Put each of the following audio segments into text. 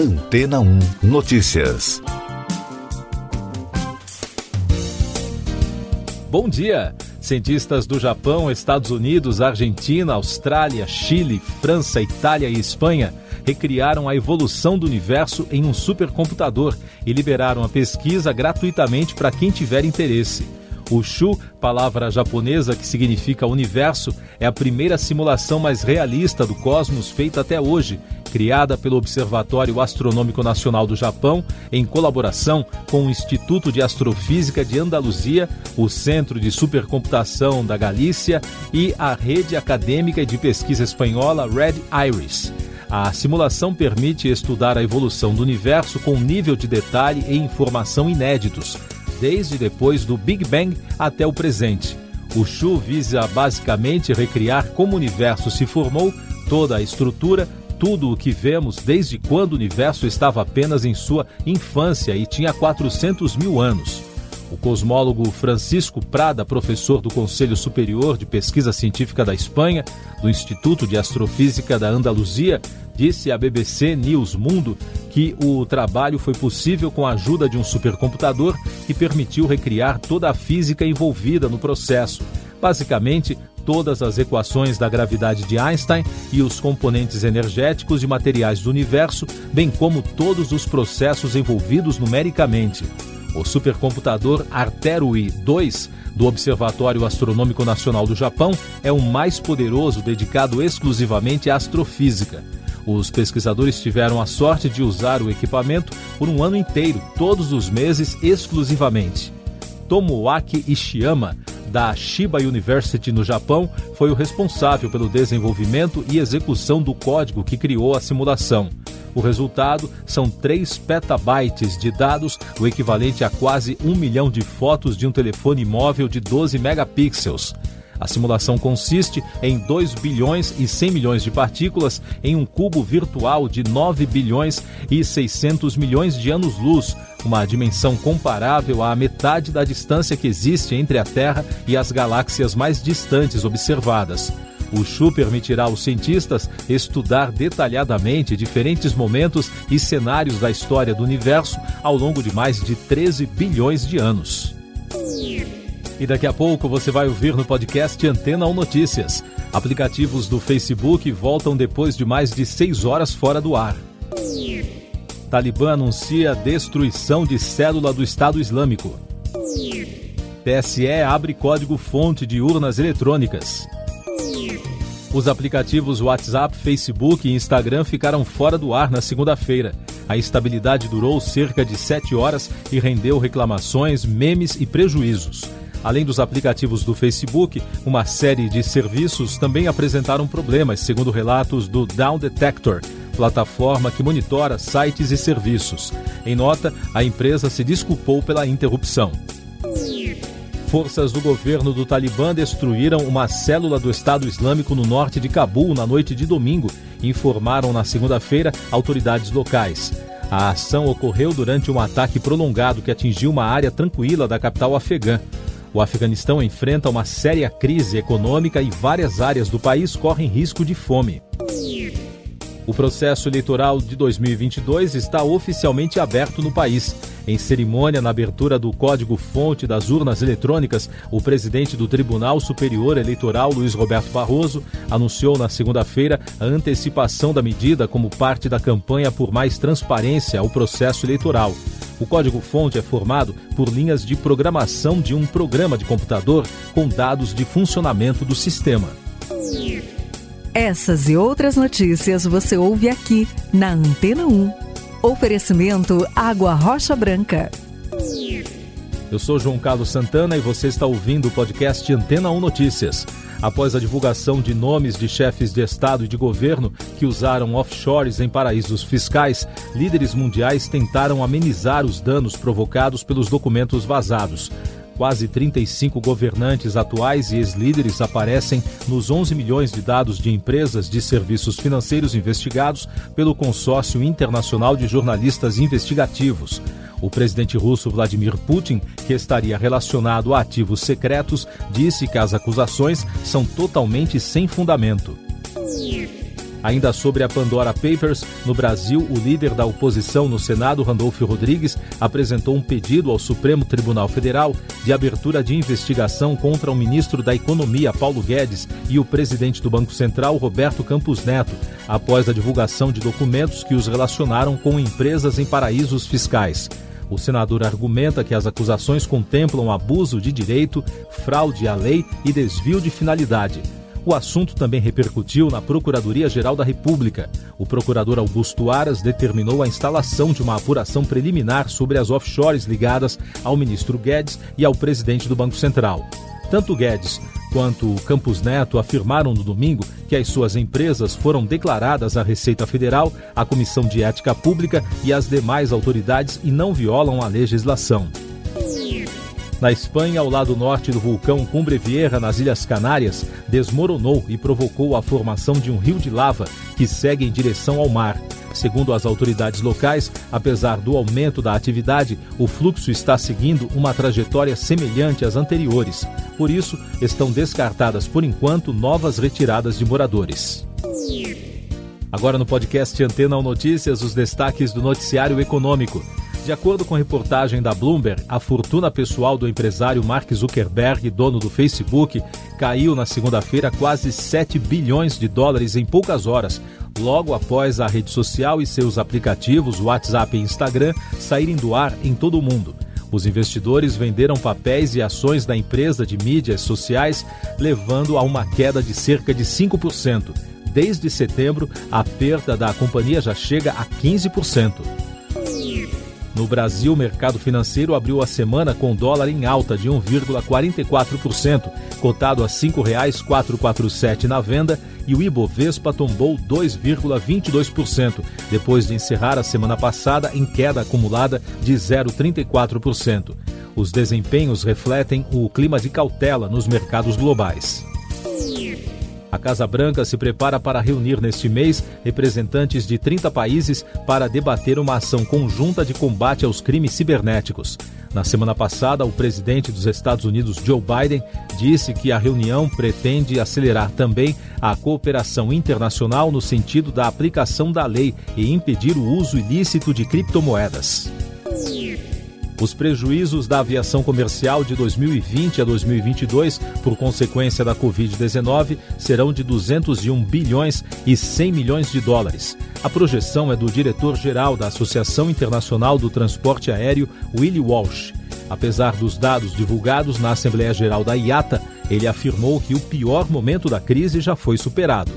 Antena 1 Notícias. Bom dia! Cientistas do Japão, Estados Unidos, Argentina, Austrália, Chile, França, Itália e Espanha recriaram a evolução do universo em um supercomputador e liberaram a pesquisa gratuitamente para quem tiver interesse. O Shu, palavra japonesa que significa universo, é a primeira simulação mais realista do cosmos feita até hoje, criada pelo Observatório Astronômico Nacional do Japão, em colaboração com o Instituto de Astrofísica de Andaluzia, o Centro de Supercomputação da Galícia e a Rede Acadêmica de Pesquisa Espanhola Red Iris. A simulação permite estudar a evolução do universo com nível de detalhe e informação inéditos desde depois do Big Bang até o presente. O Shu visa basicamente recriar como o universo se formou, toda a estrutura, tudo o que vemos desde quando o universo estava apenas em sua infância e tinha 400 mil anos. O cosmólogo Francisco Prada, professor do Conselho Superior de Pesquisa Científica da Espanha, do Instituto de Astrofísica da Andaluzia, disse à BBC News Mundo que o trabalho foi possível com a ajuda de um supercomputador que permitiu recriar toda a física envolvida no processo. Basicamente, todas as equações da gravidade de Einstein e os componentes energéticos e materiais do universo, bem como todos os processos envolvidos numericamente. O supercomputador Arterui 2 do Observatório Astronômico Nacional do Japão é o mais poderoso dedicado exclusivamente à astrofísica. Os pesquisadores tiveram a sorte de usar o equipamento por um ano inteiro, todos os meses exclusivamente. Tomoaki Ishiyama, da Shiba University no Japão, foi o responsável pelo desenvolvimento e execução do código que criou a simulação. O resultado são 3 petabytes de dados, o equivalente a quase um milhão de fotos de um telefone móvel de 12 megapixels. A simulação consiste em 2 bilhões e 100 milhões de partículas em um cubo virtual de 9 bilhões e 600 milhões de anos-luz, uma dimensão comparável à metade da distância que existe entre a Terra e as galáxias mais distantes observadas. O CHU permitirá aos cientistas estudar detalhadamente diferentes momentos e cenários da história do universo ao longo de mais de 13 bilhões de anos. E daqui a pouco você vai ouvir no podcast Antena ou Notícias. Aplicativos do Facebook voltam depois de mais de seis horas fora do ar. Talibã anuncia destruição de célula do Estado Islâmico. TSE abre código-fonte de urnas eletrônicas. Os aplicativos WhatsApp, Facebook e Instagram ficaram fora do ar na segunda-feira. A instabilidade durou cerca de sete horas e rendeu reclamações, memes e prejuízos. Além dos aplicativos do Facebook, uma série de serviços também apresentaram problemas, segundo relatos do Down Detector, plataforma que monitora sites e serviços. Em nota, a empresa se desculpou pela interrupção. Forças do governo do Talibã destruíram uma célula do Estado Islâmico no norte de Cabul na noite de domingo, informaram na segunda-feira autoridades locais. A ação ocorreu durante um ataque prolongado que atingiu uma área tranquila da capital afegã. O Afeganistão enfrenta uma séria crise econômica e várias áreas do país correm risco de fome. O processo eleitoral de 2022 está oficialmente aberto no país. Em cerimônia na abertura do código-fonte das urnas eletrônicas, o presidente do Tribunal Superior Eleitoral, Luiz Roberto Barroso, anunciou na segunda-feira a antecipação da medida como parte da campanha por mais transparência ao processo eleitoral. O código-fonte é formado por linhas de programação de um programa de computador com dados de funcionamento do sistema. Essas e outras notícias você ouve aqui na Antena 1. Oferecimento Água Rocha Branca. Eu sou João Carlos Santana e você está ouvindo o podcast Antena 1 Notícias após a divulgação de nomes de chefes de Estado e de governo que usaram offshores em paraísos fiscais, líderes mundiais tentaram amenizar os danos provocados pelos documentos vazados. Quase 35 governantes atuais e ex-líderes aparecem nos 11 milhões de dados de empresas de serviços financeiros investigados pelo Consórcio Internacional de Jornalistas Investigativos. O presidente russo Vladimir Putin, que estaria relacionado a ativos secretos, disse que as acusações são totalmente sem fundamento. Ainda sobre a Pandora Papers, no Brasil, o líder da oposição no Senado, Randolfo Rodrigues, apresentou um pedido ao Supremo Tribunal Federal de abertura de investigação contra o ministro da Economia, Paulo Guedes, e o presidente do Banco Central, Roberto Campos Neto, após a divulgação de documentos que os relacionaram com empresas em paraísos fiscais. O senador argumenta que as acusações contemplam abuso de direito, fraude à lei e desvio de finalidade. O assunto também repercutiu na Procuradoria-Geral da República. O procurador Augusto Aras determinou a instalação de uma apuração preliminar sobre as offshores ligadas ao ministro Guedes e ao presidente do Banco Central. Tanto Guedes quanto Campos Neto afirmaram no domingo que as suas empresas foram declaradas à Receita Federal, à Comissão de Ética Pública e às demais autoridades e não violam a legislação. Na Espanha, ao lado norte do vulcão Cumbre Vieja, nas Ilhas Canárias, desmoronou e provocou a formação de um rio de lava que segue em direção ao mar. Segundo as autoridades locais, apesar do aumento da atividade, o fluxo está seguindo uma trajetória semelhante às anteriores. Por isso, estão descartadas por enquanto novas retiradas de moradores. Agora no podcast Antena ou Notícias, os destaques do noticiário econômico. De acordo com reportagem da Bloomberg, a fortuna pessoal do empresário Mark Zuckerberg, dono do Facebook, caiu na segunda-feira quase 7 bilhões de dólares em poucas horas, logo após a rede social e seus aplicativos WhatsApp e Instagram saírem do ar em todo o mundo. Os investidores venderam papéis e ações da empresa de mídias sociais, levando a uma queda de cerca de 5%. Desde setembro, a perda da companhia já chega a 15%. No Brasil, o mercado financeiro abriu a semana com dólar em alta de 1,44%, cotado a R$ 5,447 na venda, e o Ibovespa tombou 2,22%, depois de encerrar a semana passada em queda acumulada de 0,34%. Os desempenhos refletem o clima de cautela nos mercados globais. A Casa Branca se prepara para reunir neste mês representantes de 30 países para debater uma ação conjunta de combate aos crimes cibernéticos. Na semana passada, o presidente dos Estados Unidos, Joe Biden, disse que a reunião pretende acelerar também a cooperação internacional no sentido da aplicação da lei e impedir o uso ilícito de criptomoedas. Os prejuízos da aviação comercial de 2020 a 2022, por consequência da Covid-19, serão de 201 bilhões e 100 milhões de dólares. A projeção é do diretor-geral da Associação Internacional do Transporte Aéreo, Willie Walsh. Apesar dos dados divulgados na Assembleia Geral da IATA, ele afirmou que o pior momento da crise já foi superado.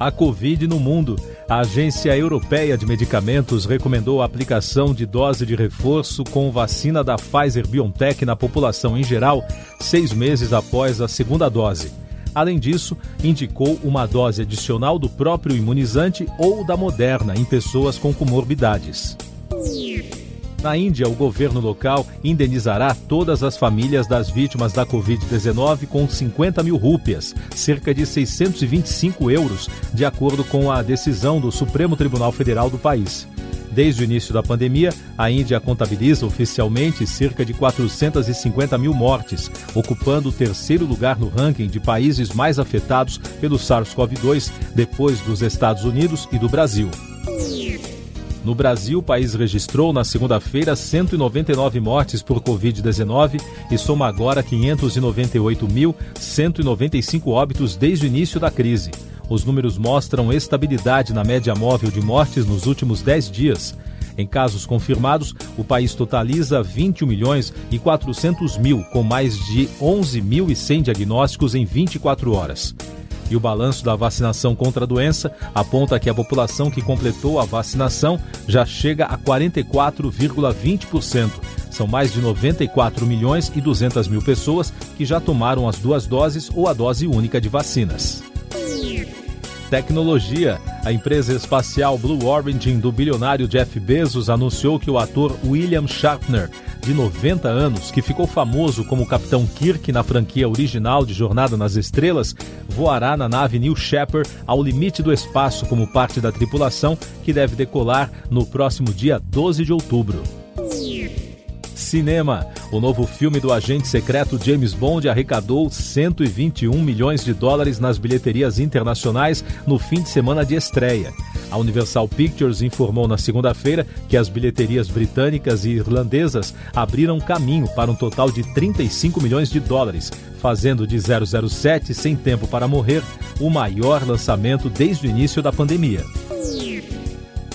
A Covid no mundo. A Agência Europeia de Medicamentos recomendou a aplicação de dose de reforço com vacina da Pfizer BioNTech na população em geral, seis meses após a segunda dose. Além disso, indicou uma dose adicional do próprio imunizante ou da Moderna em pessoas com comorbidades. Na Índia, o governo local indenizará todas as famílias das vítimas da Covid-19 com 50 mil rúpias, cerca de 625 euros, de acordo com a decisão do Supremo Tribunal Federal do país. Desde o início da pandemia, a Índia contabiliza oficialmente cerca de 450 mil mortes, ocupando o terceiro lugar no ranking de países mais afetados pelo SARS-CoV-2, depois dos Estados Unidos e do Brasil. No Brasil, o país registrou na segunda-feira 199 mortes por Covid-19 e soma agora 598.195 óbitos desde o início da crise. Os números mostram estabilidade na média móvel de mortes nos últimos 10 dias. Em casos confirmados, o país totaliza 21 milhões e 400 mil, com mais de 11.100 diagnósticos em 24 horas. E o balanço da vacinação contra a doença aponta que a população que completou a vacinação já chega a 44,20%. São mais de 94 milhões e 200 mil pessoas que já tomaram as duas doses ou a dose única de vacinas. Tecnologia. A empresa espacial Blue Origin do bilionário Jeff Bezos anunciou que o ator William Shatner, de 90 anos, que ficou famoso como Capitão Kirk na franquia original de Jornada nas Estrelas, voará na nave New Shepard ao limite do espaço como parte da tripulação que deve decolar no próximo dia 12 de outubro. Cinema. O novo filme do agente secreto James Bond arrecadou 121 milhões de dólares nas bilheterias internacionais no fim de semana de estreia. A Universal Pictures informou na segunda-feira que as bilheterias britânicas e irlandesas abriram caminho para um total de 35 milhões de dólares, fazendo de 007 Sem Tempo para Morrer o maior lançamento desde o início da pandemia.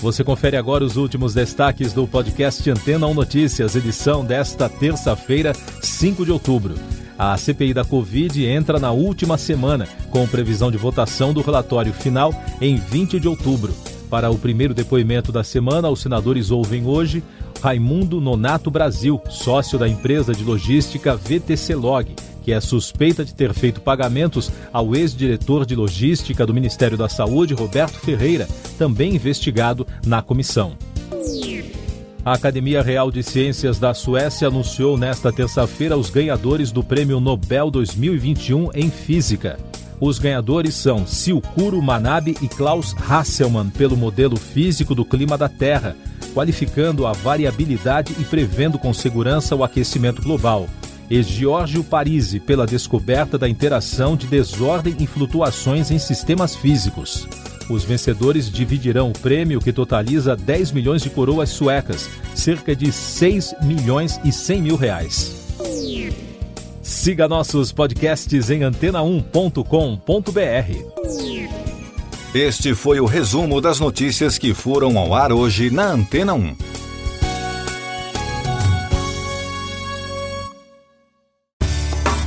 Você confere agora os últimos destaques do podcast Antena 1 Notícias, edição desta terça-feira, 5 de outubro. A CPI da Covid entra na última semana, com previsão de votação do relatório final em 20 de outubro. Para o primeiro depoimento da semana, os senadores ouvem hoje Raimundo Nonato Brasil, sócio da empresa de logística VTC Log que é suspeita de ter feito pagamentos ao ex-diretor de logística do Ministério da Saúde, Roberto Ferreira, também investigado na comissão. A Academia Real de Ciências da Suécia anunciou nesta terça-feira os ganhadores do Prêmio Nobel 2021 em Física. Os ganhadores são Silkuro Manabe e Klaus Hasselmann pelo modelo físico do clima da Terra, qualificando a variabilidade e prevendo com segurança o aquecimento global e Giorgio Parisi pela descoberta da interação de desordem e flutuações em sistemas físicos. Os vencedores dividirão o prêmio que totaliza 10 milhões de coroas suecas, cerca de 6 milhões e 100 mil reais. Siga nossos podcasts em antena1.com.br. Este foi o resumo das notícias que foram ao ar hoje na Antena 1.